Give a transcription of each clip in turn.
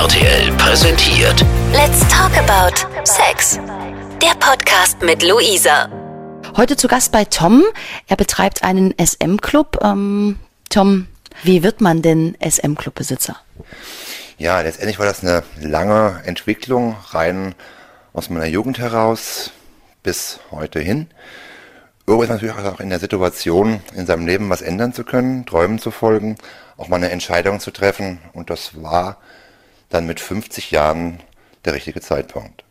RTL präsentiert Let's talk about Sex. Der Podcast mit Luisa. Heute zu Gast bei Tom. Er betreibt einen SM-Club. Ähm, Tom, wie wird man denn SM-Club-Besitzer? Ja, letztendlich war das eine lange Entwicklung, rein aus meiner Jugend heraus bis heute hin. Irgendwo ist man natürlich auch in der Situation, in seinem Leben was ändern zu können, Träumen zu folgen, auch mal eine Entscheidung zu treffen. Und das war dann mit 50 Jahren der richtige Zeitpunkt.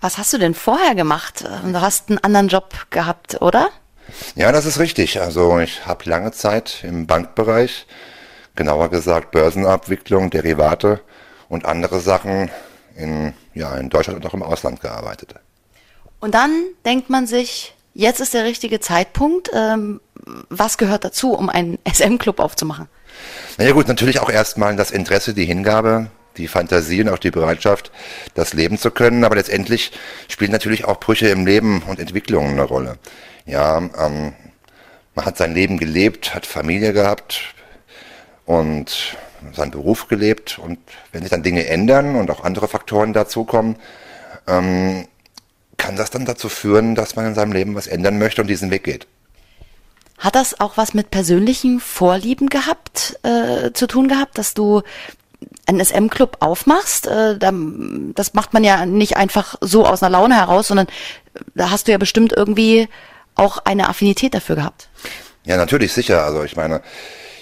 Was hast du denn vorher gemacht? Du hast einen anderen Job gehabt, oder? Ja, das ist richtig. Also ich habe lange Zeit im Bankbereich, genauer gesagt Börsenabwicklung, Derivate und andere Sachen in, ja, in Deutschland und auch im Ausland gearbeitet. Und dann denkt man sich, jetzt ist der richtige Zeitpunkt. Ähm, was gehört dazu, um einen SM-Club aufzumachen? Naja gut, natürlich auch erstmal das Interesse, die Hingabe, die Fantasie und auch die Bereitschaft, das leben zu können. Aber letztendlich spielen natürlich auch Brüche im Leben und Entwicklungen eine Rolle. Ja, ähm, man hat sein Leben gelebt, hat Familie gehabt und seinen Beruf gelebt. Und wenn sich dann Dinge ändern und auch andere Faktoren dazukommen, ähm, kann das dann dazu führen, dass man in seinem Leben was ändern möchte und diesen Weg geht. Hat das auch was mit persönlichen Vorlieben gehabt, äh, zu tun gehabt, dass du einen SM-Club aufmachst? Äh, das macht man ja nicht einfach so aus einer Laune heraus, sondern da hast du ja bestimmt irgendwie auch eine Affinität dafür gehabt. Ja, natürlich, sicher. Also ich meine,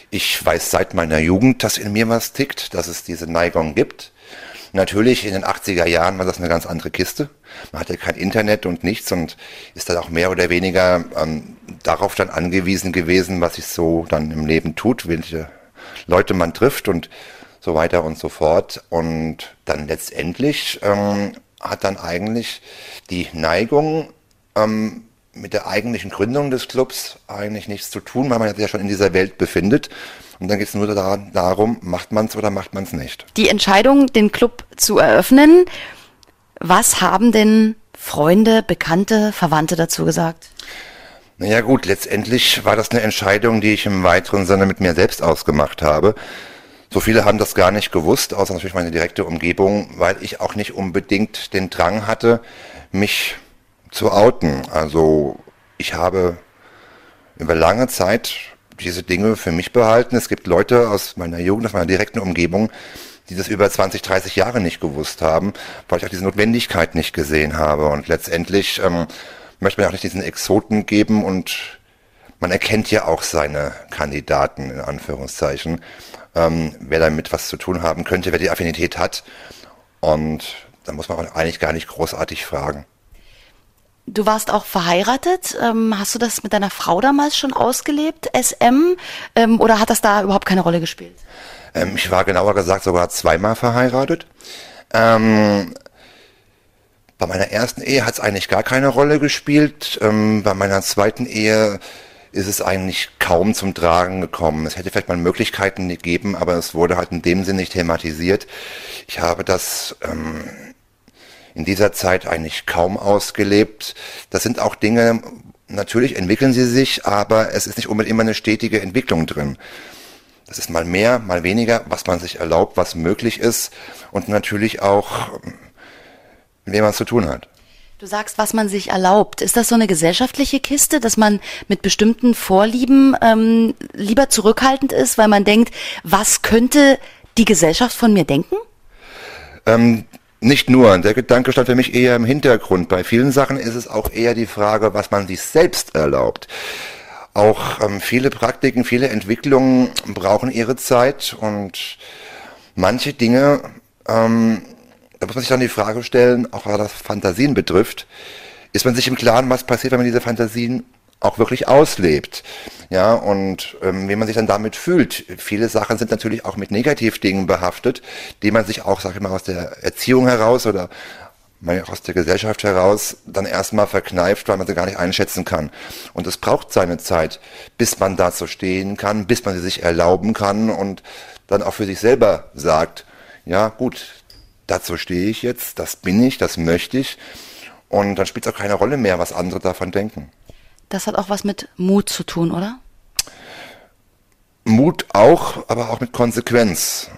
ich weiß seit meiner Jugend, dass in mir was tickt, dass es diese Neigung gibt. Natürlich, in den 80er Jahren war das eine ganz andere Kiste. Man hatte kein Internet und nichts und ist dann auch mehr oder weniger ähm, darauf dann angewiesen gewesen, was sich so dann im Leben tut, welche Leute man trifft und so weiter und so fort. Und dann letztendlich ähm, hat dann eigentlich die Neigung ähm, mit der eigentlichen Gründung des Clubs eigentlich nichts zu tun, weil man sich ja schon in dieser Welt befindet. Und dann geht es nur daran, darum, macht man es oder macht man es nicht. Die Entscheidung, den Club zu eröffnen, was haben denn Freunde, Bekannte, Verwandte dazu gesagt? Naja gut, letztendlich war das eine Entscheidung, die ich im weiteren Sinne mit mir selbst ausgemacht habe. So viele haben das gar nicht gewusst, außer natürlich meine direkte Umgebung, weil ich auch nicht unbedingt den Drang hatte, mich zu outen. Also ich habe über lange Zeit diese Dinge für mich behalten. Es gibt Leute aus meiner Jugend, aus meiner direkten Umgebung, die das über 20, 30 Jahre nicht gewusst haben, weil ich auch diese Notwendigkeit nicht gesehen habe. Und letztendlich ähm, möchte man auch nicht diesen Exoten geben und man erkennt ja auch seine Kandidaten in Anführungszeichen, ähm, wer damit was zu tun haben könnte, wer die Affinität hat. Und da muss man eigentlich gar nicht großartig fragen. Du warst auch verheiratet. Ähm, hast du das mit deiner Frau damals schon ausgelebt, SM? Ähm, oder hat das da überhaupt keine Rolle gespielt? Ähm, ich war genauer gesagt sogar zweimal verheiratet. Ähm, bei meiner ersten Ehe hat es eigentlich gar keine Rolle gespielt. Ähm, bei meiner zweiten Ehe ist es eigentlich kaum zum Tragen gekommen. Es hätte vielleicht mal Möglichkeiten gegeben, aber es wurde halt in dem Sinn nicht thematisiert. Ich habe das ähm, in dieser Zeit eigentlich kaum ausgelebt. Das sind auch Dinge, natürlich entwickeln sie sich, aber es ist nicht unbedingt immer eine stetige Entwicklung drin. Das ist mal mehr, mal weniger, was man sich erlaubt, was möglich ist und natürlich auch, mit wem man es zu tun hat. Du sagst, was man sich erlaubt. Ist das so eine gesellschaftliche Kiste, dass man mit bestimmten Vorlieben ähm, lieber zurückhaltend ist, weil man denkt, was könnte die Gesellschaft von mir denken? Ähm, nicht nur, der Gedanke stand für mich eher im Hintergrund. Bei vielen Sachen ist es auch eher die Frage, was man sich selbst erlaubt. Auch ähm, viele Praktiken, viele Entwicklungen brauchen ihre Zeit und manche Dinge, ähm, da muss man sich dann die Frage stellen, auch was Fantasien betrifft, ist man sich im Klaren, was passiert, wenn man diese Fantasien auch wirklich auslebt. Ja, und ähm, wie man sich dann damit fühlt. Viele Sachen sind natürlich auch mit Negativdingen behaftet, die man sich auch, sag ich mal, aus der Erziehung heraus oder aus der Gesellschaft heraus dann erstmal verkneift, weil man sie gar nicht einschätzen kann. Und es braucht seine Zeit, bis man dazu stehen kann, bis man sie sich erlauben kann und dann auch für sich selber sagt, ja gut, dazu stehe ich jetzt, das bin ich, das möchte ich. Und dann spielt es auch keine Rolle mehr, was andere davon denken. Das hat auch was mit Mut zu tun, oder? Mut auch, aber auch mit Konsequenz.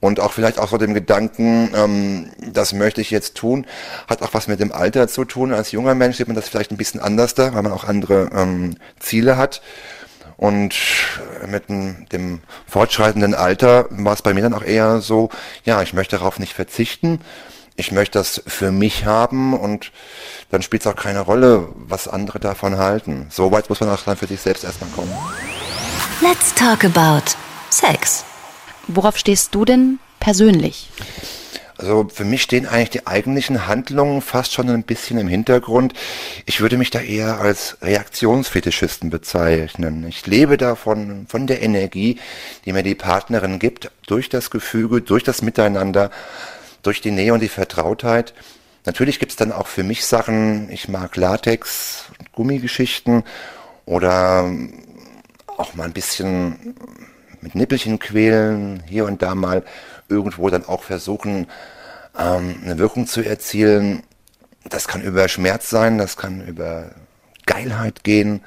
und auch vielleicht auch so dem Gedanken, ähm, das möchte ich jetzt tun, hat auch was mit dem Alter zu tun. Als junger Mensch sieht man das vielleicht ein bisschen anders da, weil man auch andere ähm, Ziele hat. Und mit dem, dem fortschreitenden Alter war es bei mir dann auch eher so, ja, ich möchte darauf nicht verzichten. Ich möchte das für mich haben und dann spielt es auch keine Rolle, was andere davon halten. So weit muss man auch dann für sich selbst erstmal kommen. Let's talk about Sex. Worauf stehst du denn persönlich? Also für mich stehen eigentlich die eigentlichen Handlungen fast schon ein bisschen im Hintergrund. Ich würde mich da eher als Reaktionsfetischisten bezeichnen. Ich lebe davon, von der Energie, die mir die Partnerin gibt, durch das Gefüge, durch das Miteinander, durch die Nähe und die Vertrautheit. Natürlich gibt es dann auch für mich Sachen, ich mag Latex, Gummigeschichten oder auch mal ein bisschen mit Nippelchen quälen, hier und da mal irgendwo dann auch versuchen, ähm, eine Wirkung zu erzielen. Das kann über Schmerz sein, das kann über Geilheit gehen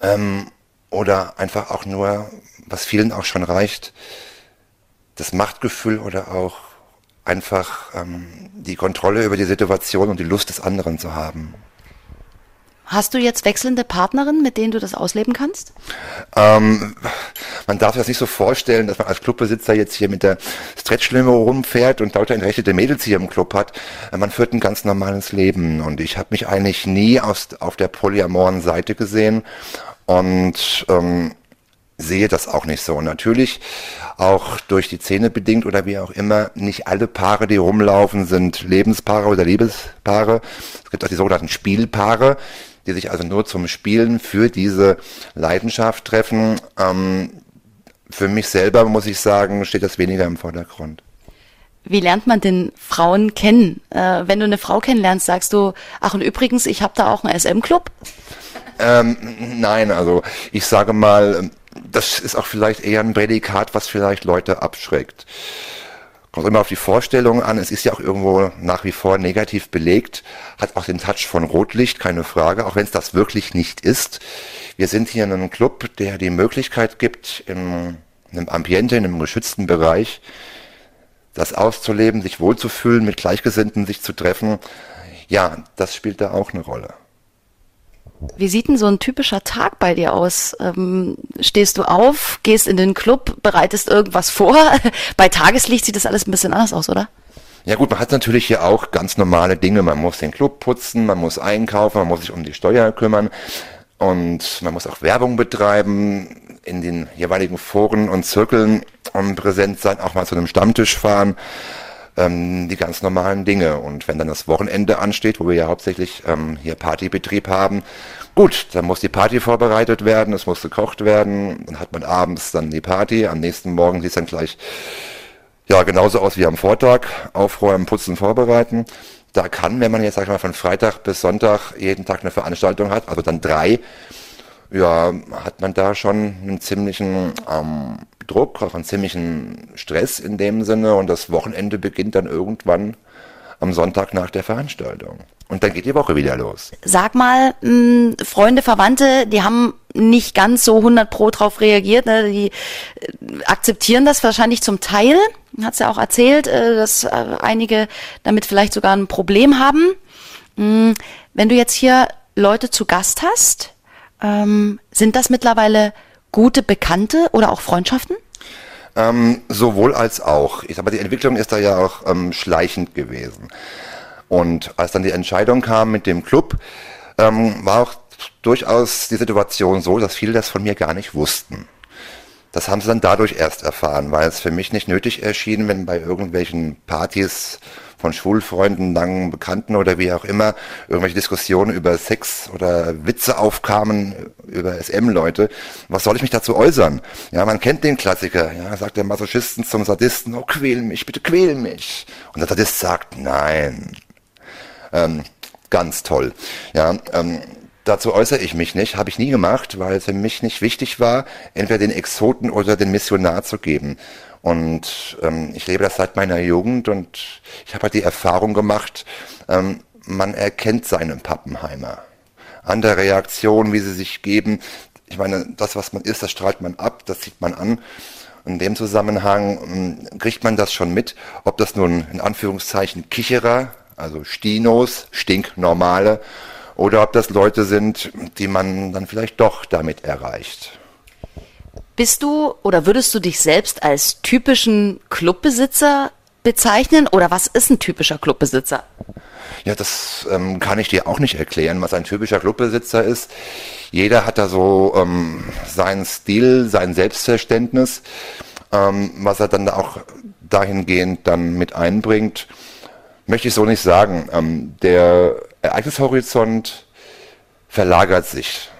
ähm, oder einfach auch nur, was vielen auch schon reicht, das Machtgefühl oder auch einfach ähm, die Kontrolle über die Situation und die Lust des anderen zu haben. Hast du jetzt wechselnde Partnerinnen, mit denen du das ausleben kannst? Ähm, man darf das nicht so vorstellen, dass man als Clubbesitzer jetzt hier mit der Stretchlimo rumfährt und lauter entrechtete Mädels hier im Club hat. Man führt ein ganz normales Leben und ich habe mich eigentlich nie aus, auf der polyamoren Seite gesehen und ähm, sehe das auch nicht so. Natürlich auch durch die Zähne bedingt oder wie auch immer, nicht alle Paare, die rumlaufen, sind Lebenspaare oder Liebespaare. Es gibt auch die sogenannten Spielpaare, die sich also nur zum Spielen für diese Leidenschaft treffen. Ähm, für mich selber, muss ich sagen, steht das weniger im Vordergrund. Wie lernt man denn Frauen kennen? Äh, wenn du eine Frau kennenlernst, sagst du, ach und übrigens, ich habe da auch einen SM-Club? Ähm, nein, also ich sage mal, das ist auch vielleicht eher ein Prädikat, was vielleicht Leute abschreckt. Kommt immer auf die Vorstellung an. Es ist ja auch irgendwo nach wie vor negativ belegt. Hat auch den Touch von Rotlicht, keine Frage, auch wenn es das wirklich nicht ist. Wir sind hier in einem Club, der die Möglichkeit gibt, in einem Ambiente, in einem geschützten Bereich, das auszuleben, sich wohlzufühlen, mit Gleichgesinnten sich zu treffen. Ja, das spielt da auch eine Rolle. Wie sieht denn so ein typischer Tag bei dir aus? Ähm, stehst du auf, gehst in den Club, bereitest irgendwas vor? bei Tageslicht sieht das alles ein bisschen anders aus, oder? Ja gut, man hat natürlich hier auch ganz normale Dinge. Man muss den Club putzen, man muss einkaufen, man muss sich um die Steuer kümmern und man muss auch Werbung betreiben, in den jeweiligen Foren und Zirkeln um präsent sein, auch mal zu einem Stammtisch fahren ähm, die ganz normalen Dinge. Und wenn dann das Wochenende ansteht, wo wir ja hauptsächlich ähm, hier Partybetrieb haben, gut, dann muss die Party vorbereitet werden, es muss gekocht werden, dann hat man abends dann die Party, am nächsten Morgen sieht es dann gleich ja genauso aus wie am Vortag, aufräumen, putzen, vorbereiten. Da kann, wenn man jetzt sag ich mal von Freitag bis Sonntag jeden Tag eine Veranstaltung hat, also dann drei, ja, hat man da schon einen ziemlichen ähm, Druck, auch einen ziemlichen Stress in dem Sinne und das Wochenende beginnt dann irgendwann am Sonntag nach der Veranstaltung. Und dann geht die Woche wieder los. Sag mal, mh, hm, Freunde, Verwandte, die haben nicht ganz so 100 pro drauf reagiert. Ne? Die äh, akzeptieren das wahrscheinlich zum Teil. Hat's ja auch erzählt, äh, dass äh, einige damit vielleicht sogar ein Problem haben. Hm, wenn du jetzt hier Leute zu Gast hast, ähm, sind das mittlerweile gute Bekannte oder auch Freundschaften? Ähm, sowohl als auch. Ich sag mal, die Entwicklung ist da ja auch ähm, schleichend gewesen. Und als dann die Entscheidung kam mit dem Club, ähm, war auch durchaus die Situation so, dass viele das von mir gar nicht wussten. Das haben sie dann dadurch erst erfahren, weil es für mich nicht nötig erschien, wenn bei irgendwelchen Partys von Schulfreunden, langen Bekannten oder wie auch immer irgendwelche Diskussionen über Sex oder Witze aufkamen über SM-Leute. Was soll ich mich dazu äußern? Ja, man kennt den Klassiker. Ja, sagt der Masochisten zum Sadisten, oh, quäl mich, bitte quäl mich. Und der Sadist sagt, nein. Ähm, ganz toll. Ja, ähm, dazu äußere ich mich nicht, habe ich nie gemacht, weil es für mich nicht wichtig war, entweder den Exoten oder den Missionar zu geben. Und ähm, ich lebe das seit meiner Jugend und ich habe halt die Erfahrung gemacht, ähm, man erkennt seinen Pappenheimer. An der Reaktion, wie sie sich geben. Ich meine, das, was man ist, das strahlt man ab, das sieht man an. In dem Zusammenhang ähm, kriegt man das schon mit, ob das nun in Anführungszeichen Kicherer, also Stinos, stinknormale, oder ob das Leute sind, die man dann vielleicht doch damit erreicht. Bist du oder würdest du dich selbst als typischen Clubbesitzer bezeichnen oder was ist ein typischer Clubbesitzer? Ja, das ähm, kann ich dir auch nicht erklären, was ein typischer Clubbesitzer ist. Jeder hat da so ähm, seinen Stil, sein Selbstverständnis, ähm, was er dann auch dahingehend dann mit einbringt. Möchte ich so nicht sagen. Ähm, der Ereignishorizont verlagert sich.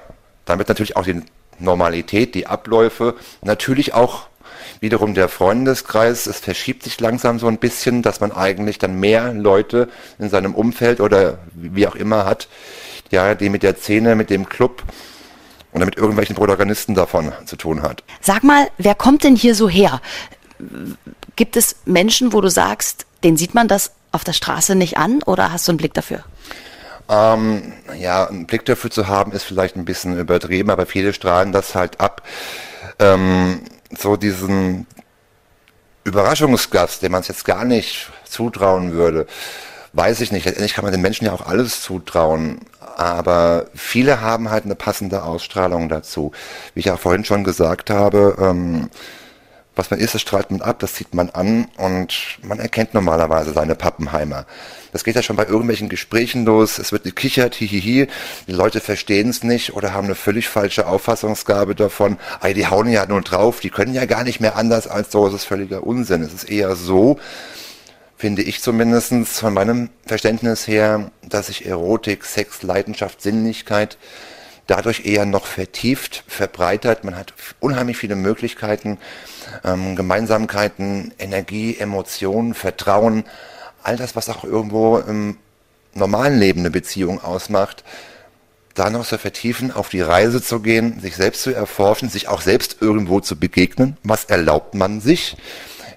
Damit natürlich auch die Normalität, die Abläufe, natürlich auch wiederum der Freundeskreis, es verschiebt sich langsam so ein bisschen, dass man eigentlich dann mehr Leute in seinem Umfeld oder wie auch immer hat, ja, die mit der Szene, mit dem Club oder mit irgendwelchen Protagonisten davon zu tun hat. Sag mal, wer kommt denn hier so her? Gibt es Menschen, wo du sagst, den sieht man das auf der Straße nicht an oder hast du einen Blick dafür? Ähm, ja, einen Blick dafür zu haben, ist vielleicht ein bisschen übertrieben, aber viele strahlen das halt ab. Ähm, so diesen Überraschungsgast, dem man es jetzt gar nicht zutrauen würde, weiß ich nicht. Letztendlich kann man den Menschen ja auch alles zutrauen. Aber viele haben halt eine passende Ausstrahlung dazu. Wie ich auch vorhin schon gesagt habe, ähm, was man ist, das strahlt man ab, das zieht man an und man erkennt normalerweise seine Pappenheimer. Das geht ja schon bei irgendwelchen Gesprächen los. Es wird gekichert, hihihi. Die Leute verstehen es nicht oder haben eine völlig falsche Auffassungsgabe davon. Ey, die hauen ja nur drauf. Die können ja gar nicht mehr anders als so. Das ist völliger Unsinn. Es ist eher so, finde ich zumindestens von meinem Verständnis her, dass sich Erotik, Sex, Leidenschaft, Sinnlichkeit dadurch eher noch vertieft, verbreitert. Man hat unheimlich viele Möglichkeiten, ähm, Gemeinsamkeiten, Energie, Emotionen, Vertrauen, all das, was auch irgendwo im normalen Leben eine Beziehung ausmacht, da noch zu vertiefen, auf die Reise zu gehen, sich selbst zu erforschen, sich auch selbst irgendwo zu begegnen. Was erlaubt man sich?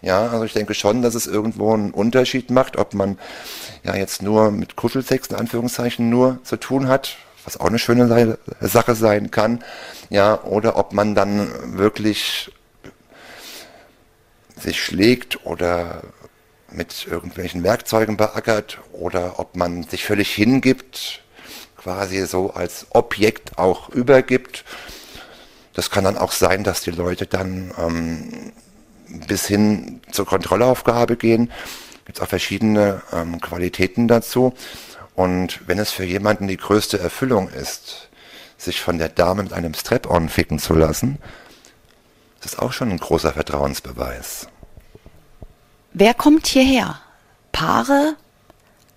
Ja, also ich denke schon, dass es irgendwo einen Unterschied macht, ob man ja jetzt nur mit Kuschelsex in Anführungszeichen nur zu tun hat, was auch eine schöne Sache sein kann, ja, oder ob man dann wirklich sich schlägt oder mit irgendwelchen Werkzeugen beackert oder ob man sich völlig hingibt, quasi so als Objekt auch übergibt. Das kann dann auch sein, dass die Leute dann ähm, bis hin zur Kontrollaufgabe gehen. Gibt auch verschiedene ähm, Qualitäten dazu. Und wenn es für jemanden die größte Erfüllung ist, sich von der Dame mit einem Strap-on ficken zu lassen, ist das auch schon ein großer Vertrauensbeweis. Wer kommt hierher? Paare?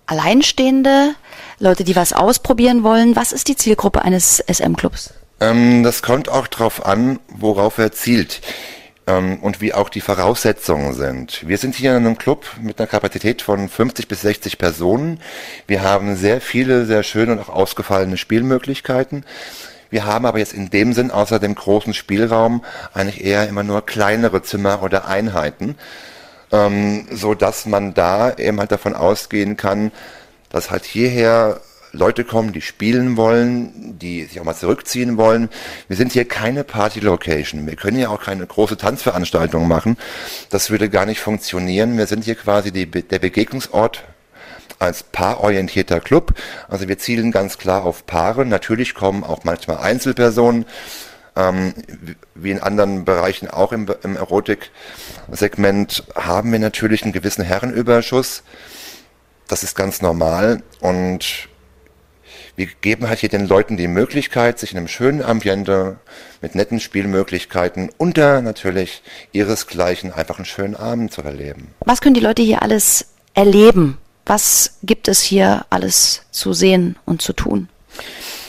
Alleinstehende? Leute, die was ausprobieren wollen? Was ist die Zielgruppe eines SM-Clubs? Ähm, das kommt auch darauf an, worauf er zielt ähm, und wie auch die Voraussetzungen sind. Wir sind hier in einem Club mit einer Kapazität von 50 bis 60 Personen. Wir haben sehr viele, sehr schöne und auch ausgefallene Spielmöglichkeiten. Wir haben aber jetzt in dem Sinn außer dem großen Spielraum eigentlich eher immer nur kleinere Zimmer oder Einheiten ähm, so dass man da eben halt davon ausgehen kann, dass halt hierher Leute kommen, die spielen wollen, die sich auch mal zurückziehen wollen. Wir sind hier keine Party-Location. Wir können ja auch keine große Tanzveranstaltung machen. Das würde gar nicht funktionieren. Wir sind hier quasi die, der Begegnungsort als paarorientierter Club. Also wir zielen ganz klar auf Paare. Natürlich kommen auch manchmal Einzelpersonen ähm, wie in anderen Bereichen auch im, im Erotik-Segment haben wir natürlich einen gewissen Herrenüberschuss. Das ist ganz normal und wir geben halt hier den Leuten die Möglichkeit, sich in einem schönen Ambiente mit netten Spielmöglichkeiten unter natürlich ihresgleichen einfach einen schönen Abend zu erleben. Was können die Leute hier alles erleben? Was gibt es hier alles zu sehen und zu tun?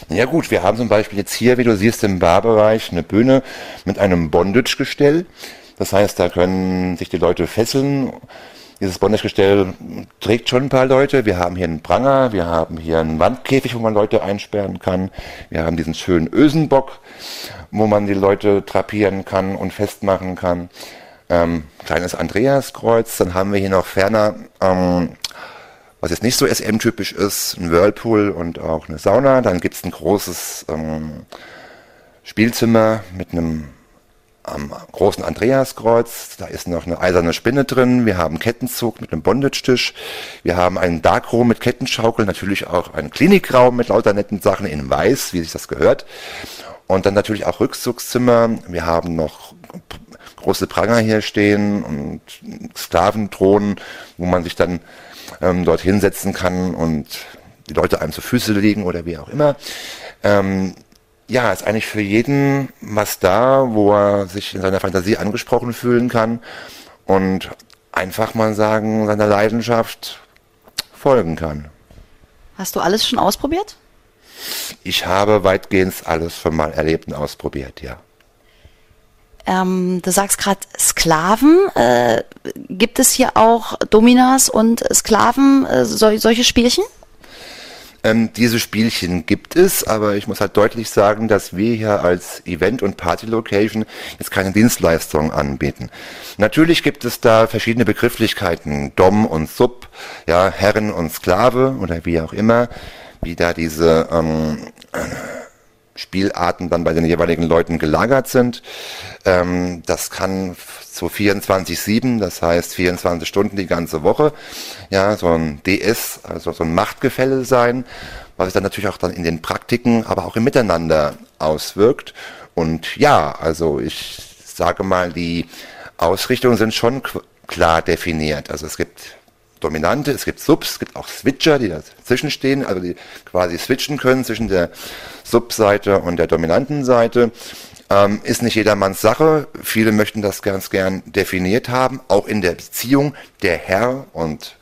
Ja gut, wir haben zum Beispiel jetzt hier, wie du siehst, im Barbereich eine Bühne mit einem Bondage-Gestell. Das heißt, da können sich die Leute fesseln. Dieses Bondage-Gestell trägt schon ein paar Leute. Wir haben hier einen Pranger, wir haben hier einen Wandkäfig, wo man Leute einsperren kann. Wir haben diesen schönen Ösenbock, wo man die Leute trapieren kann und festmachen kann. Ähm, kleines Andreaskreuz. Dann haben wir hier noch ferner ähm, was jetzt nicht so SM-typisch ist, ein Whirlpool und auch eine Sauna. Dann gibt es ein großes ähm, Spielzimmer mit einem am großen Andreaskreuz, da ist noch eine eiserne Spinne drin, wir haben Kettenzug mit einem Bondage-Tisch, wir haben einen Darkroom mit Kettenschaukel, natürlich auch einen Klinikraum mit lauter netten Sachen in weiß, wie sich das gehört. Und dann natürlich auch Rückzugszimmer, wir haben noch große Pranger hier stehen und Sklavendrohnen, wo man sich dann ähm, dort hinsetzen kann und die Leute einem zu Füße legen oder wie auch immer. Ähm, ja, ist eigentlich für jeden was da, wo er sich in seiner Fantasie angesprochen fühlen kann und einfach mal sagen, seiner Leidenschaft folgen kann. Hast du alles schon ausprobiert? Ich habe weitgehend alles schon mal erlebt und ausprobiert, ja. Ähm, du sagst gerade Sklaven. Äh, gibt es hier auch Dominas und Sklaven, äh, sol solche Spielchen? Ähm, diese Spielchen gibt es, aber ich muss halt deutlich sagen, dass wir hier als Event- und Party-Location jetzt keine Dienstleistung anbieten. Natürlich gibt es da verschiedene Begrifflichkeiten, Dom und Sub, ja, Herren und Sklave oder wie auch immer, wie da diese ähm, Spielarten dann bei den jeweiligen Leuten gelagert sind. Ähm, das kann so 24-7, das heißt 24 Stunden die ganze Woche, ja, so ein DS, also so ein Machtgefälle sein, was sich dann natürlich auch dann in den Praktiken, aber auch im Miteinander auswirkt. Und ja, also ich sage mal, die Ausrichtungen sind schon klar definiert. Also es gibt Dominante, es gibt Subs, es gibt auch Switcher, die dazwischen stehen, also die quasi switchen können zwischen der Subseite und der dominanten Seite. Ähm, ist nicht jedermanns Sache. Viele möchten das ganz gern definiert haben, auch in der Beziehung der Herr und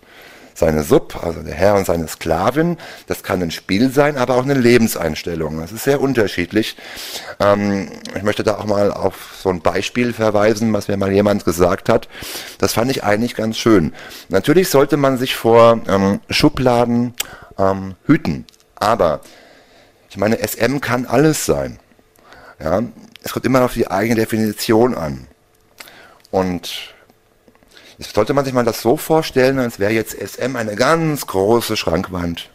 seine Sub, also der Herr und seine Sklavin. Das kann ein Spiel sein, aber auch eine Lebenseinstellung. Das ist sehr unterschiedlich. Ähm, ich möchte da auch mal auf so ein Beispiel verweisen, was mir mal jemand gesagt hat. Das fand ich eigentlich ganz schön. Natürlich sollte man sich vor ähm, Schubladen ähm, hüten, aber ich meine, SM kann alles sein. Ja, es kommt immer auf die eigene Definition an. Und jetzt sollte man sich mal das so vorstellen, als wäre jetzt SM eine ganz große Schrankwand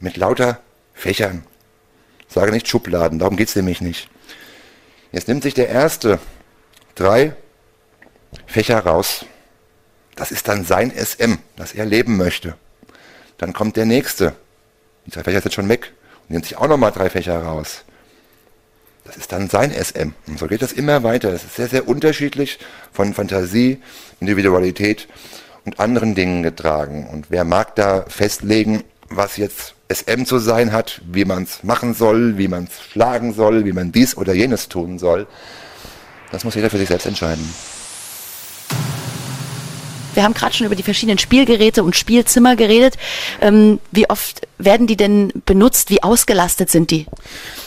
mit lauter Fächern. Ich sage nicht Schubladen, darum geht es nämlich nicht. Jetzt nimmt sich der erste drei Fächer raus. Das ist dann sein SM, das er leben möchte. Dann kommt der nächste. Die drei Fächer sind schon weg. Und nimmt sich auch nochmal drei Fächer raus. Das ist dann sein SM. Und so geht das immer weiter. Das ist sehr, sehr unterschiedlich von Fantasie, Individualität und anderen Dingen getragen. Und wer mag da festlegen, was jetzt SM zu sein hat, wie man es machen soll, wie man es schlagen soll, wie man dies oder jenes tun soll, das muss jeder für sich selbst entscheiden. Wir haben gerade schon über die verschiedenen Spielgeräte und Spielzimmer geredet. Ähm, wie oft werden die denn benutzt? Wie ausgelastet sind die?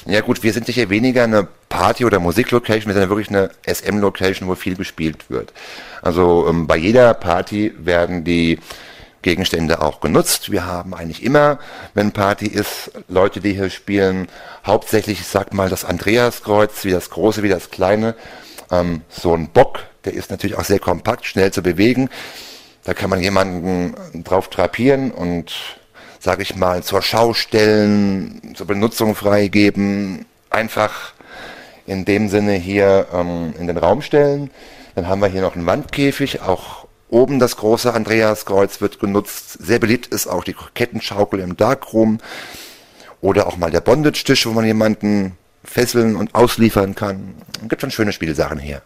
Ja gut, wir sind sicher weniger eine Party- oder Musiklocation, wir sind ja wirklich eine SM-Location, wo viel gespielt wird. Also ähm, bei jeder Party werden die Gegenstände auch genutzt. Wir haben eigentlich immer, wenn Party ist, Leute, die hier spielen, hauptsächlich, ich sag mal, das Andreaskreuz, wie das große, wie das kleine, ähm, so ein Bock, der ist natürlich auch sehr kompakt, schnell zu bewegen. Da kann man jemanden drauf drapieren und, sage ich mal, zur Schau stellen, zur Benutzung freigeben, einfach in dem Sinne hier ähm, in den Raum stellen. Dann haben wir hier noch einen Wandkäfig, auch oben das große Andreaskreuz wird genutzt. Sehr beliebt ist auch die Kettenschaukel im Darkroom oder auch mal der Bondage-Tisch, wo man jemanden fesseln und ausliefern kann. Es gibt schon schöne Spielsachen hier.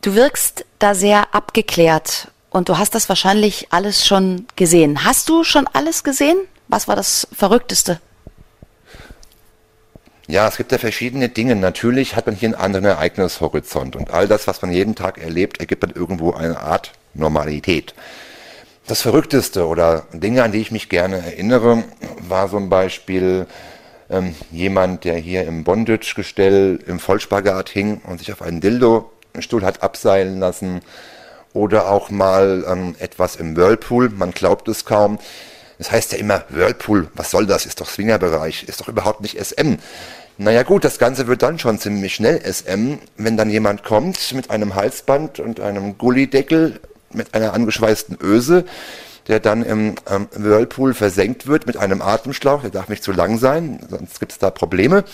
Du wirkst da sehr abgeklärt und du hast das wahrscheinlich alles schon gesehen. Hast du schon alles gesehen? Was war das Verrückteste? Ja, es gibt ja verschiedene Dinge. Natürlich hat man hier einen anderen Ereignishorizont und all das, was man jeden Tag erlebt, ergibt dann irgendwo eine Art Normalität. Das Verrückteste oder Dinge, an die ich mich gerne erinnere, war zum Beispiel ähm, jemand, der hier im Bondage-Gestell im Vollspagat hing und sich auf einen Dildo-Stuhl hat abseilen lassen. Oder auch mal ähm, etwas im Whirlpool, man glaubt es kaum. Das heißt ja immer, Whirlpool, was soll das? Ist doch Swingerbereich, ist doch überhaupt nicht SM. Naja gut, das Ganze wird dann schon ziemlich schnell SM, wenn dann jemand kommt mit einem Halsband und einem Gullideckel mit einer angeschweißten Öse, der dann im ähm, Whirlpool versenkt wird mit einem Atemschlauch, der darf nicht zu lang sein, sonst gibt es da Probleme.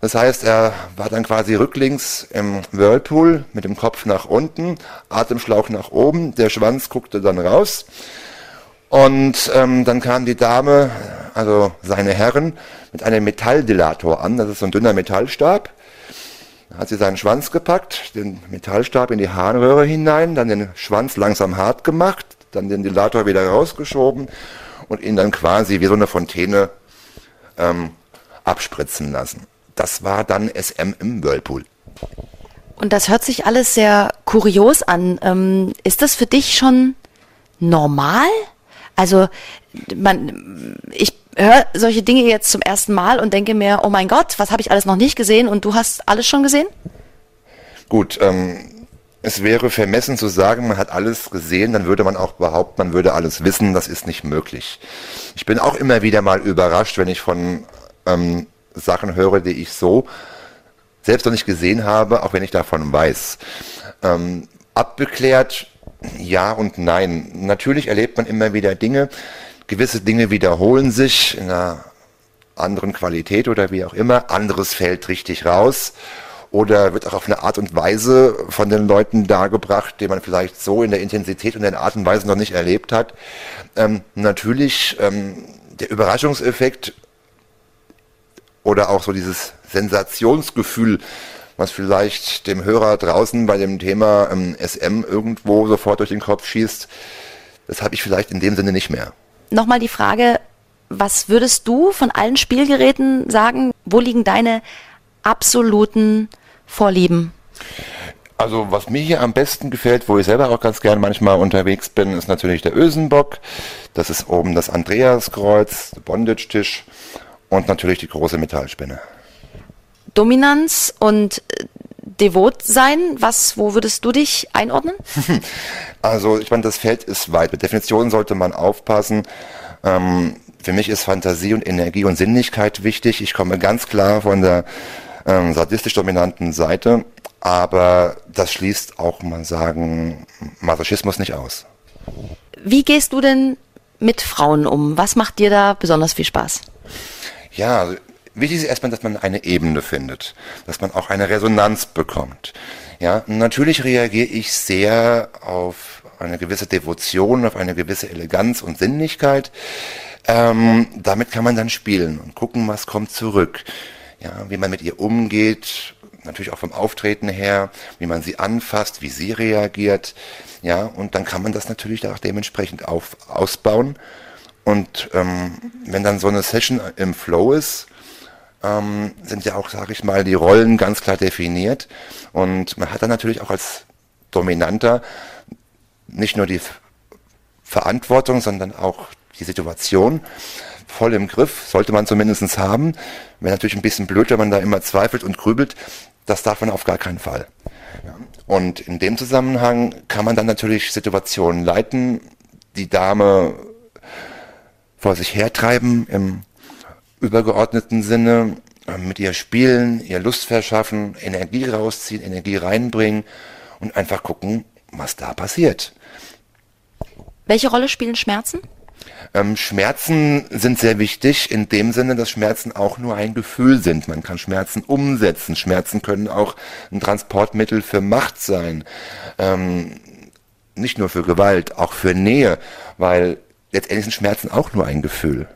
Das heißt, er war dann quasi rücklings im Whirlpool mit dem Kopf nach unten, Atemschlauch nach oben, der Schwanz guckte dann raus. Und ähm, dann kam die Dame, also seine Herren, mit einem Metalldilator an. Das ist so ein dünner Metallstab. Dann hat sie seinen Schwanz gepackt, den Metallstab in die Harnröhre hinein, dann den Schwanz langsam hart gemacht, dann den Dilator wieder rausgeschoben und ihn dann quasi wie so eine Fontäne ähm, abspritzen lassen. Das war dann SM im Whirlpool. Und das hört sich alles sehr kurios an. Ähm, ist das für dich schon normal? Also man, ich höre solche Dinge jetzt zum ersten Mal und denke mir, oh mein Gott, was habe ich alles noch nicht gesehen und du hast alles schon gesehen? Gut, ähm, es wäre vermessen zu sagen, man hat alles gesehen, dann würde man auch behaupten, man würde alles wissen, das ist nicht möglich. Ich bin auch immer wieder mal überrascht, wenn ich von ähm, Sachen höre, die ich so selbst noch nicht gesehen habe, auch wenn ich davon weiß. Ähm, abgeklärt, ja und nein. Natürlich erlebt man immer wieder Dinge, gewisse Dinge wiederholen sich in einer anderen Qualität oder wie auch immer, anderes fällt richtig raus oder wird auch auf eine Art und Weise von den Leuten dargebracht, die man vielleicht so in der Intensität und in der Art und Weise noch nicht erlebt hat. Ähm, natürlich ähm, der Überraschungseffekt oder auch so dieses Sensationsgefühl, was vielleicht dem Hörer draußen bei dem Thema ähm, SM irgendwo sofort durch den Kopf schießt, das habe ich vielleicht in dem Sinne nicht mehr. Nochmal die Frage, was würdest du von allen Spielgeräten sagen, wo liegen deine absoluten Vorlieben? Also was mir hier am besten gefällt, wo ich selber auch ganz gern manchmal unterwegs bin, ist natürlich der Ösenbock. Das ist oben das Andreaskreuz, der Bondage-Tisch und natürlich die große Metallspinne. Dominanz und äh, devot sein, was, wo würdest du dich einordnen? Also ich meine, das Feld ist weit. Mit Definitionen sollte man aufpassen. Ähm, für mich ist Fantasie und Energie und Sinnlichkeit wichtig. Ich komme ganz klar von der ähm, sadistisch dominanten Seite, aber das schließt auch, mal sagen, Masochismus nicht aus. Wie gehst du denn mit Frauen um? Was macht dir da besonders viel Spaß? Ja, also wichtig ist erstmal, dass man eine Ebene findet, dass man auch eine Resonanz bekommt. Ja, natürlich reagiere ich sehr auf eine gewisse Devotion, auf eine gewisse Eleganz und Sinnlichkeit. Ähm, damit kann man dann spielen und gucken, was kommt zurück. Ja, wie man mit ihr umgeht, natürlich auch vom Auftreten her, wie man sie anfasst, wie sie reagiert. Ja, und dann kann man das natürlich auch dementsprechend auf, ausbauen und ähm, wenn dann so eine Session im Flow ist, ähm, sind ja auch, sage ich mal, die Rollen ganz klar definiert. Und man hat dann natürlich auch als Dominanter nicht nur die Verantwortung, sondern auch die Situation voll im Griff, sollte man zumindest haben. Wäre natürlich ein bisschen blöd, wenn man da immer zweifelt und grübelt. Das darf man auf gar keinen Fall. Und in dem Zusammenhang kann man dann natürlich Situationen leiten. Die Dame vor sich hertreiben im übergeordneten Sinne, äh, mit ihr spielen, ihr Lust verschaffen, Energie rausziehen, Energie reinbringen und einfach gucken, was da passiert. Welche Rolle spielen Schmerzen? Ähm, Schmerzen sind sehr wichtig in dem Sinne, dass Schmerzen auch nur ein Gefühl sind. Man kann Schmerzen umsetzen. Schmerzen können auch ein Transportmittel für Macht sein. Ähm, nicht nur für Gewalt, auch für Nähe, weil letztendlich sind Schmerzen auch nur ein Gefühl,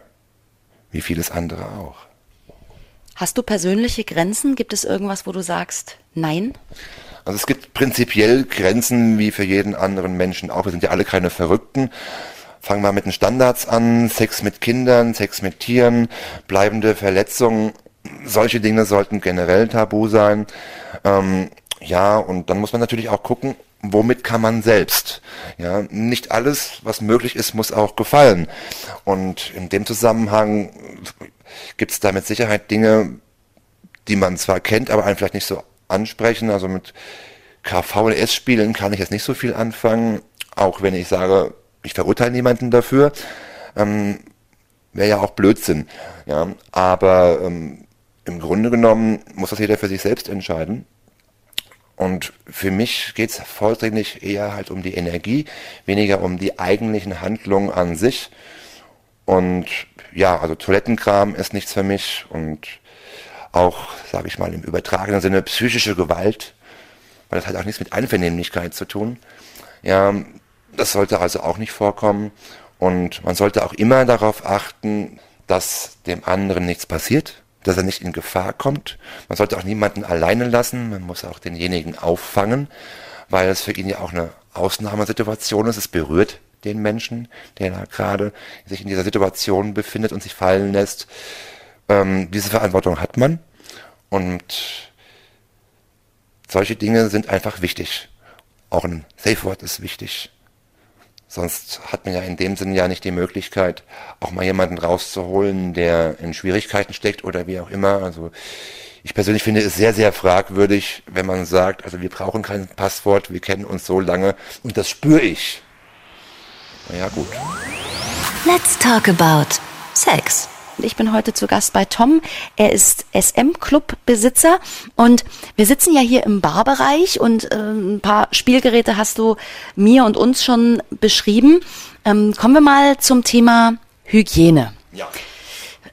wie vieles andere auch. Hast du persönliche Grenzen? Gibt es irgendwas, wo du sagst, nein? Also es gibt prinzipiell Grenzen wie für jeden anderen Menschen auch. Wir sind ja alle keine Verrückten. Fangen wir mit den Standards an. Sex mit Kindern, Sex mit Tieren, bleibende Verletzungen. Solche Dinge sollten generell tabu sein. Ähm, ja, und dann muss man natürlich auch gucken, womit kann man selbst. Ja, nicht alles, was möglich ist, muss auch gefallen. Und in dem Zusammenhang gibt es da mit Sicherheit Dinge, die man zwar kennt, aber einen vielleicht nicht so ansprechen. Also mit KVLS-Spielen kann ich jetzt nicht so viel anfangen, auch wenn ich sage, ich verurteile niemanden dafür. Ähm, Wäre ja auch Blödsinn. Ja, aber ähm, im Grunde genommen muss das jeder für sich selbst entscheiden. Und für mich geht es vordringlich eher halt um die Energie, weniger um die eigentlichen Handlungen an sich. Und ja, also Toilettenkram ist nichts für mich und auch, sage ich mal, im übertragenen Sinne psychische Gewalt, weil das hat auch nichts mit Einvernehmlichkeit zu tun. Ja, das sollte also auch nicht vorkommen. Und man sollte auch immer darauf achten, dass dem anderen nichts passiert, dass er nicht in Gefahr kommt. Man sollte auch niemanden alleine lassen, man muss auch denjenigen auffangen, weil es für ihn ja auch eine Ausnahmesituation ist. Es berührt den Menschen, der da gerade sich in dieser Situation befindet und sich fallen lässt. Ähm, diese Verantwortung hat man und solche Dinge sind einfach wichtig. Auch ein Safe Word ist wichtig. Sonst hat man ja in dem Sinne ja nicht die Möglichkeit, auch mal jemanden rauszuholen, der in Schwierigkeiten steckt oder wie auch immer. Also ich persönlich finde es sehr, sehr fragwürdig, wenn man sagt, also wir brauchen kein Passwort, wir kennen uns so lange und das spüre ich. Naja, gut. Let's talk about Sex. Ich bin heute zu Gast bei Tom. Er ist SM-Club-Besitzer und wir sitzen ja hier im Barbereich und äh, ein paar Spielgeräte hast du mir und uns schon beschrieben. Ähm, kommen wir mal zum Thema Hygiene. Ja.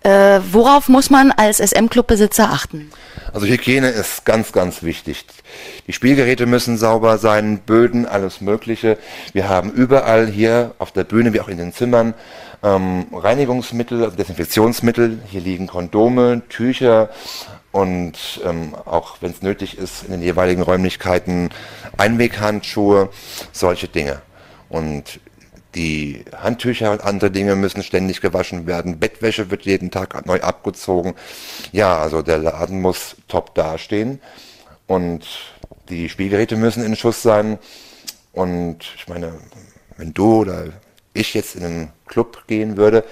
Äh, worauf muss man als SM-Club-Besitzer achten? Also Hygiene ist ganz, ganz wichtig. Die Spielgeräte müssen sauber sein, Böden, alles Mögliche. Wir haben überall hier auf der Bühne wie auch in den Zimmern ähm, Reinigungsmittel, also Desinfektionsmittel. Hier liegen Kondome, Tücher und ähm, auch wenn es nötig ist, in den jeweiligen Räumlichkeiten Einweghandschuhe, solche Dinge. Und die Handtücher und andere Dinge müssen ständig gewaschen werden. Bettwäsche wird jeden Tag neu abgezogen. Ja, also der Laden muss top dastehen. Und die Spielgeräte müssen in Schuss sein. Und ich meine, wenn du oder ich jetzt in einen Club gehen würde,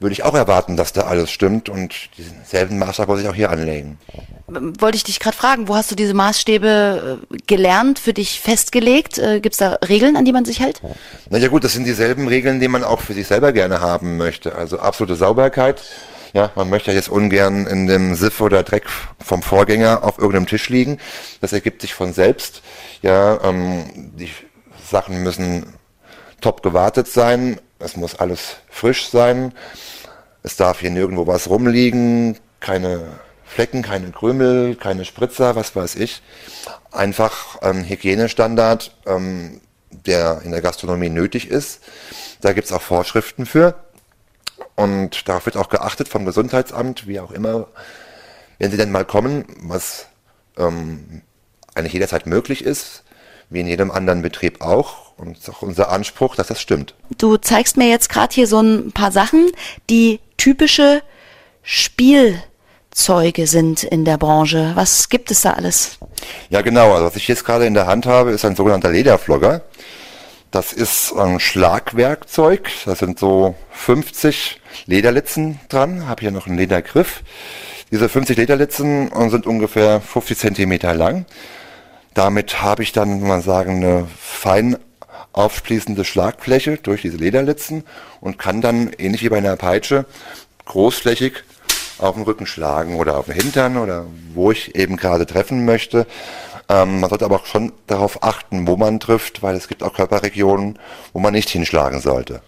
würde ich auch erwarten, dass da alles stimmt und denselben Maßstab muss ich auch hier anlegen. Wollte ich dich gerade fragen, wo hast du diese Maßstäbe äh, gelernt, für dich festgelegt? Äh, Gibt es da Regeln, an die man sich hält? Na ja gut, das sind dieselben Regeln, die man auch für sich selber gerne haben möchte. Also absolute Sauberkeit. Ja, man möchte ja jetzt ungern in dem Siff oder Dreck vom Vorgänger auf irgendeinem Tisch liegen. Das ergibt sich von selbst. Ja, ähm, die Sachen müssen top gewartet sein. Es muss alles frisch sein. Es darf hier nirgendwo was rumliegen, keine Flecken, keine Krümel, keine Spritzer, was weiß ich. Einfach ähm, Hygienestandard, ähm, der in der Gastronomie nötig ist. Da gibt es auch Vorschriften für. Und darauf wird auch geachtet vom Gesundheitsamt, wie auch immer, wenn sie denn mal kommen, was ähm, eigentlich jederzeit möglich ist, wie in jedem anderen Betrieb auch. Und es ist auch unser Anspruch, dass das stimmt. Du zeigst mir jetzt gerade hier so ein paar Sachen, die typische Spielzeuge sind in der Branche. Was gibt es da alles? Ja, genau. Also was ich jetzt gerade in der Hand habe, ist ein sogenannter Lederflogger. Das ist ein Schlagwerkzeug. Da sind so 50 Lederlitzen dran. Habe hier noch einen Ledergriff. Diese 50 Lederlitzen sind ungefähr 50 Zentimeter lang. Damit habe ich dann, man sagen, eine fein aufspließende Schlagfläche durch diese Lederlitzen und kann dann, ähnlich wie bei einer Peitsche, großflächig auf den Rücken schlagen oder auf den Hintern oder wo ich eben gerade treffen möchte. Ähm, man sollte aber auch schon darauf achten, wo man trifft, weil es gibt auch Körperregionen, wo man nicht hinschlagen sollte.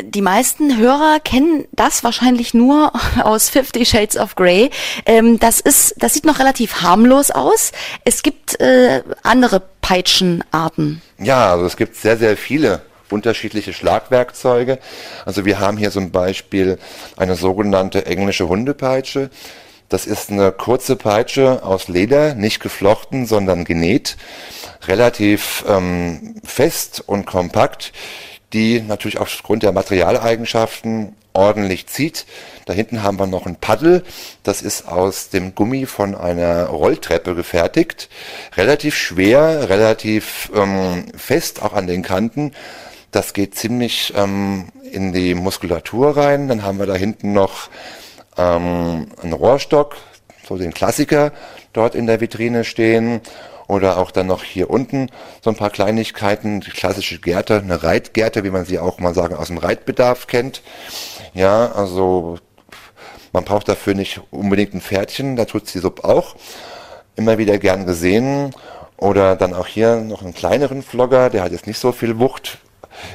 Die meisten Hörer kennen das wahrscheinlich nur aus Fifty Shades of Grey. Ähm, das ist, das sieht noch relativ harmlos aus. Es gibt äh, andere Peitschenarten. Ja, also es gibt sehr, sehr viele unterschiedliche Schlagwerkzeuge. Also wir haben hier zum Beispiel eine sogenannte englische Hundepeitsche. Das ist eine kurze Peitsche aus Leder, nicht geflochten, sondern genäht, relativ ähm, fest und kompakt die natürlich aufgrund der Materialeigenschaften ordentlich zieht. Da hinten haben wir noch ein Paddel. Das ist aus dem Gummi von einer Rolltreppe gefertigt. Relativ schwer, relativ ähm, fest, auch an den Kanten. Das geht ziemlich ähm, in die Muskulatur rein. Dann haben wir da hinten noch ähm, einen Rohrstock, so den Klassiker dort in der Vitrine stehen oder auch dann noch hier unten so ein paar Kleinigkeiten, die klassische Gärte, eine Reitgärte, wie man sie auch mal sagen aus dem Reitbedarf kennt. Ja, also man braucht dafür nicht unbedingt ein Pferdchen, da tut sie Sub auch. Immer wieder gern gesehen. Oder dann auch hier noch einen kleineren Flogger, der hat jetzt nicht so viel Wucht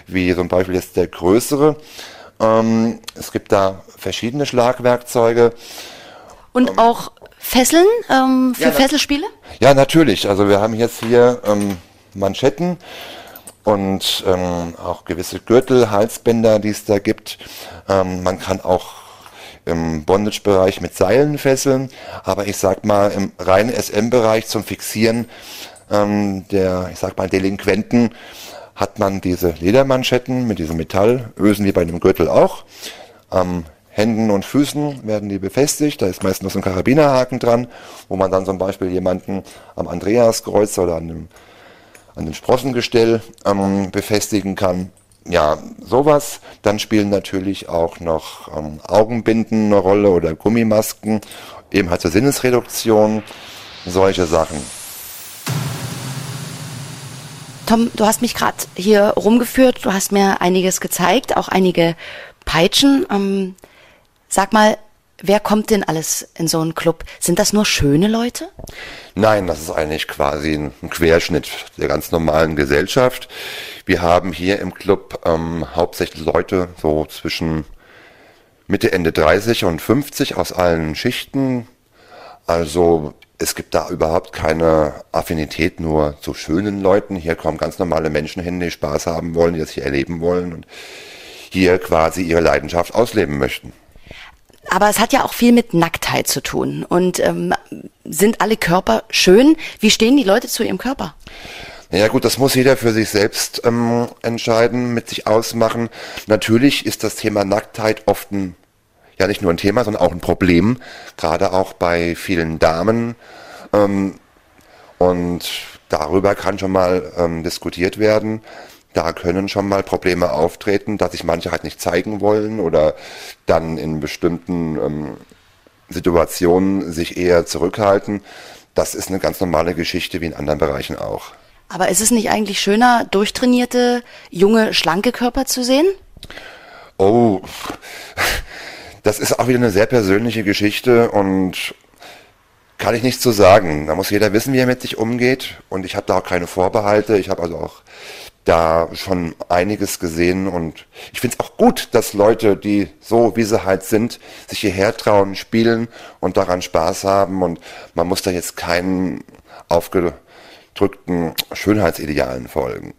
wie zum Beispiel jetzt der größere. Ähm, es gibt da verschiedene Schlagwerkzeuge. Und auch Fesseln ähm, für Ja, Fesselspiele? Ja, natürlich. Also wir haben jetzt hier ähm, Manschetten und ähm, auch gewisse Gürtel, Halsbänder, die es da gibt. Ähm, man kann auch im Bondage-Bereich mit Seilen fesseln, aber ich sag mal im reinen SM-Bereich zum Fixieren ähm, der, ich sag mal, Delinquenten hat man diese Ledermanschetten mit diesem Metallösen wie bei einem Gürtel auch. Am Händen und Füßen werden die befestigt. Da ist meistens noch so ein Karabinerhaken dran, wo man dann zum Beispiel jemanden am Andreaskreuz oder an dem, an dem Sprossengestell ähm, befestigen kann. Ja, sowas. Dann spielen natürlich auch noch ähm, Augenbinden eine Rolle oder Gummimasken, eben halt zur Sinnesreduktion, solche Sachen. Tom, du hast mich gerade hier rumgeführt, du hast mir einiges gezeigt, auch einige Peitschen. Ähm, sag mal, wer kommt denn alles in so einen Club? Sind das nur schöne Leute? Nein, das ist eigentlich quasi ein Querschnitt der ganz normalen Gesellschaft. Wir haben hier im Club ähm, hauptsächlich Leute so zwischen Mitte, Ende 30 und 50 aus allen Schichten. Also es gibt da überhaupt keine Affinität nur zu schönen Leuten. Hier kommen ganz normale Menschen hin, die Spaß haben wollen, die das hier erleben wollen und hier quasi ihre Leidenschaft ausleben möchten. Aber es hat ja auch viel mit Nacktheit zu tun. Und ähm, sind alle Körper schön? Wie stehen die Leute zu ihrem Körper? Ja gut, das muss jeder für sich selbst ähm, entscheiden, mit sich ausmachen. Natürlich ist das Thema Nacktheit oft ein, ja nicht nur ein Thema, sondern auch ein Problem, gerade auch bei vielen Damen. Ähm, und darüber kann schon mal ähm, diskutiert werden. Da können schon mal Probleme auftreten, dass sich manche halt nicht zeigen wollen oder dann in bestimmten ähm, Situationen sich eher zurückhalten. Das ist eine ganz normale Geschichte wie in anderen Bereichen auch. Aber ist es nicht eigentlich schöner, durchtrainierte, junge, schlanke Körper zu sehen? Oh, das ist auch wieder eine sehr persönliche Geschichte und kann ich nichts zu sagen. Da muss jeder wissen, wie er mit sich umgeht und ich habe da auch keine Vorbehalte. Ich habe also auch da schon einiges gesehen und ich finde es auch gut, dass Leute, die so wie sie halt sind, sich hierher trauen, spielen und daran Spaß haben und man muss da jetzt keinen aufgedrückten Schönheitsidealen folgen.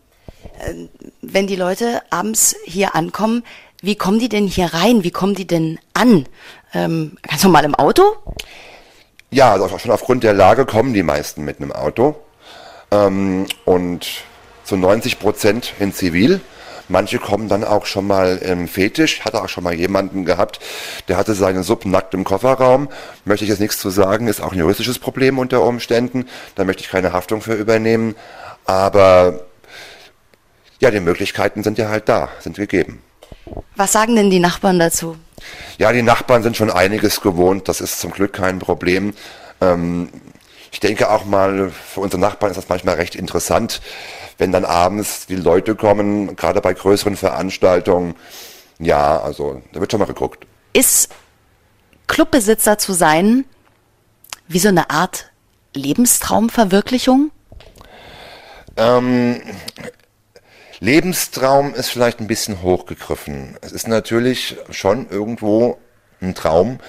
Wenn die Leute abends hier ankommen, wie kommen die denn hier rein? Wie kommen die denn an? Ähm, ganz normal im Auto? Ja, also schon aufgrund der Lage kommen die meisten mit einem Auto ähm, und zu 90 Prozent in Zivil. Manche kommen dann auch schon mal im Fetisch. Hatte auch schon mal jemanden gehabt, der hatte seine Sub nackt im Kofferraum. Möchte ich jetzt nichts zu sagen, ist auch ein juristisches Problem unter Umständen. Da möchte ich keine Haftung für übernehmen. Aber ja, die Möglichkeiten sind ja halt da, sind gegeben. Was sagen denn die Nachbarn dazu? Ja, die Nachbarn sind schon einiges gewohnt, das ist zum Glück kein Problem. Ähm, ich denke auch mal, für unsere Nachbarn ist das manchmal recht interessant, wenn dann abends die Leute kommen, gerade bei größeren Veranstaltungen. Ja, also da wird schon mal geguckt. Ist Clubbesitzer zu sein wie so eine Art Lebenstraumverwirklichung? Ähm, Lebenstraum ist vielleicht ein bisschen hochgegriffen. Es ist natürlich schon irgendwo ein Traum.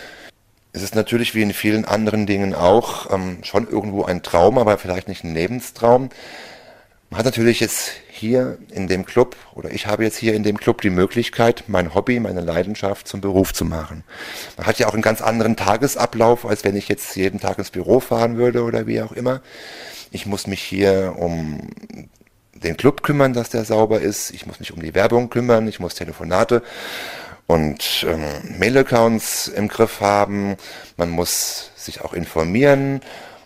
Es ist natürlich wie in vielen anderen Dingen auch ähm, schon irgendwo ein Traum, aber vielleicht nicht ein Lebenstraum. Man hat natürlich jetzt hier in dem Club, oder ich habe jetzt hier in dem Club die Möglichkeit, mein Hobby, meine Leidenschaft zum Beruf zu machen. Man hat ja auch einen ganz anderen Tagesablauf, als wenn ich jetzt jeden Tag ins Büro fahren würde oder wie auch immer. Ich muss mich hier um den Club kümmern, dass der sauber ist. Ich muss mich um die Werbung kümmern. Ich muss Telefonate und ähm, Mail-Accounts im Griff haben. Man muss sich auch informieren.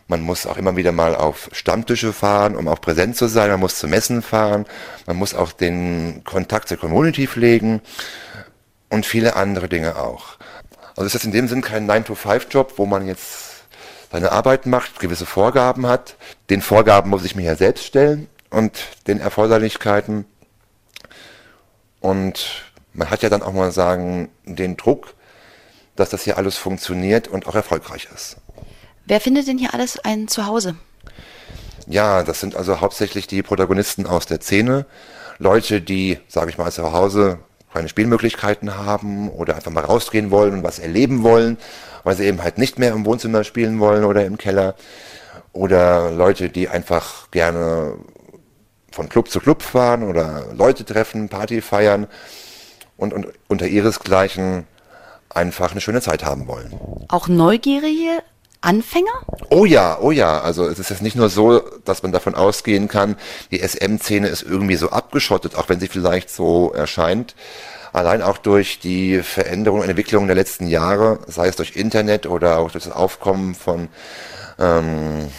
Man muss auch immer wieder mal auf Stammtische fahren, um auch präsent zu sein. Man muss zu Messen fahren. Man muss auch den Kontakt zur Community pflegen und viele andere Dinge auch. Also ist in dem Sinn kein 9-to-5-Job, wo man jetzt seine Arbeit macht, gewisse Vorgaben hat. Den Vorgaben muss ich mir ja selbst stellen und den Erforderlichkeiten. Und man hat ja dann auch mal sagen, den Druck, dass das hier alles funktioniert und auch erfolgreich ist. Wer findet denn hier alles ein Zuhause? Ja, das sind also hauptsächlich die Protagonisten aus der Szene. Leute, die, sage ich mal, zu Hause keine Spielmöglichkeiten haben oder einfach mal rausgehen wollen und was erleben wollen weil sie eben halt nicht mehr im Wohnzimmer spielen wollen oder im Keller. Oder Leute, die einfach gerne von Club zu Club fahren oder Leute treffen, Party feiern und, und unter ihresgleichen einfach eine schöne Zeit haben wollen. Auch neugierige Anfänger? Oh ja, oh ja. Also es ist jetzt nicht nur so, dass man davon ausgehen kann, die SM-Szene ist irgendwie so abgeschottet, auch wenn sie vielleicht so erscheint. Allein auch durch die Veränderung und Entwicklung der letzten Jahre, sei es durch Internet oder auch durch das Aufkommen von ähm,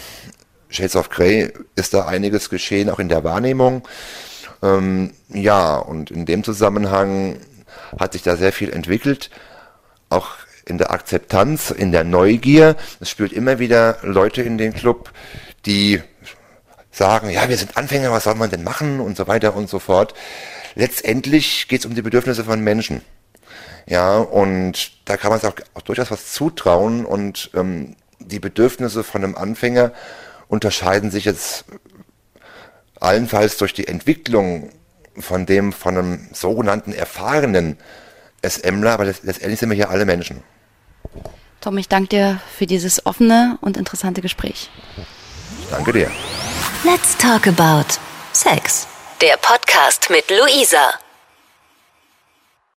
Shades of Grey, ist da einiges geschehen, auch in der Wahrnehmung. Ähm, ja, und in dem Zusammenhang hat sich da sehr viel entwickelt, auch in der Akzeptanz, in der Neugier. Es spürt immer wieder Leute in den Club, die sagen, ja, wir sind Anfänger, was soll man denn machen und so weiter und so fort. Letztendlich geht es um die Bedürfnisse von Menschen. Ja, und da kann man sich auch, auch durchaus was zutrauen und ähm, die Bedürfnisse von einem Anfänger unterscheiden sich jetzt allenfalls durch die Entwicklung von dem von einem sogenannten erfahrenen SMler, aber letztendlich sind wir hier alle Menschen. Tom, ich danke dir für dieses offene und interessante Gespräch. Danke dir. Let's talk about Sex. Der Podcast mit Luisa.